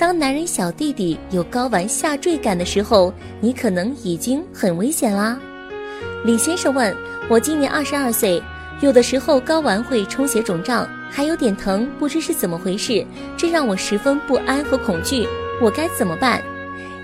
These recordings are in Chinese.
当男人小弟弟有睾丸下坠感的时候，你可能已经很危险啦。李先生问我：今年二十二岁，有的时候睾丸会充血肿胀，还有点疼，不知是怎么回事，这让我十分不安和恐惧，我该怎么办？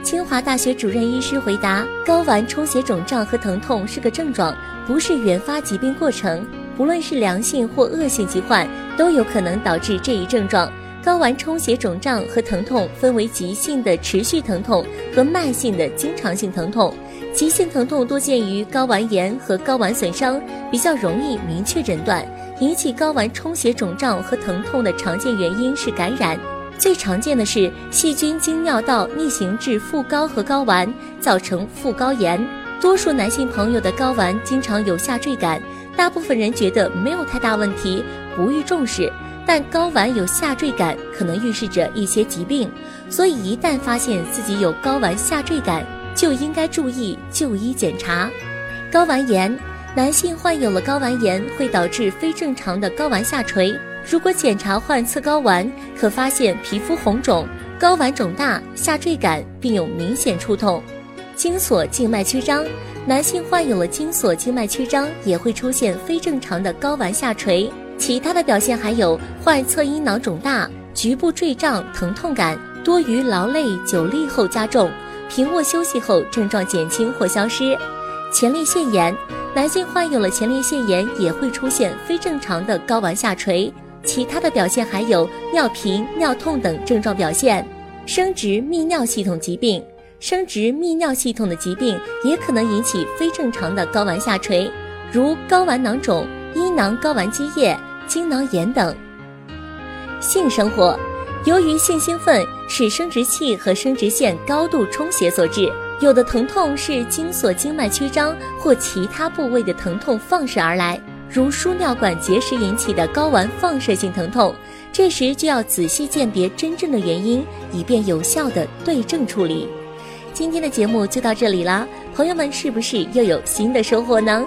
清华大学主任医师回答：睾丸充血肿胀和疼痛是个症状，不是原发疾病过程。不论是良性或恶性疾患，都有可能导致这一症状。睾丸充血肿胀和疼痛分为急性的持续疼痛和慢性的经常性疼痛。急性疼痛多见于睾丸炎和睾丸损伤，比较容易明确诊断。引起睾丸充血肿胀和疼痛的常见原因是感染，最常见的是细菌经尿道逆行至副睾和睾丸，造成副睾炎。多数男性朋友的睾丸经常有下坠感，大部分人觉得没有太大问题，不予重视。但睾丸有下坠感，可能预示着一些疾病，所以一旦发现自己有睾丸下坠感，就应该注意就医检查。睾丸炎，男性患有了睾丸炎会导致非正常的睾丸下垂。如果检查患侧睾丸，可发现皮肤红肿、睾丸肿大、下坠感，并有明显触痛。精索静脉曲张，男性患有了精索静脉曲张，也会出现非正常的睾丸下垂。其他的表现还有患侧阴囊肿大、局部坠胀、疼痛感，多于劳累久立后加重，平卧休息后症状减轻或消失。前列腺炎，男性患有了前列腺炎也会出现非正常的睾丸下垂，其他的表现还有尿频、尿痛等症状表现。生殖泌尿系统疾病，生殖泌尿系统的疾病也可能引起非正常的睾丸下垂，如睾丸囊肿、阴囊睾丸积液。精囊炎等。性生活，由于性兴奋是生殖器和生殖腺高度充血所致，有的疼痛是精索静脉曲张或其他部位的疼痛放射而来，如输尿管结石引起的睾丸放射性疼痛。这时就要仔细鉴别真正的原因，以便有效的对症处理。今天的节目就到这里啦，朋友们是不是又有新的收获呢？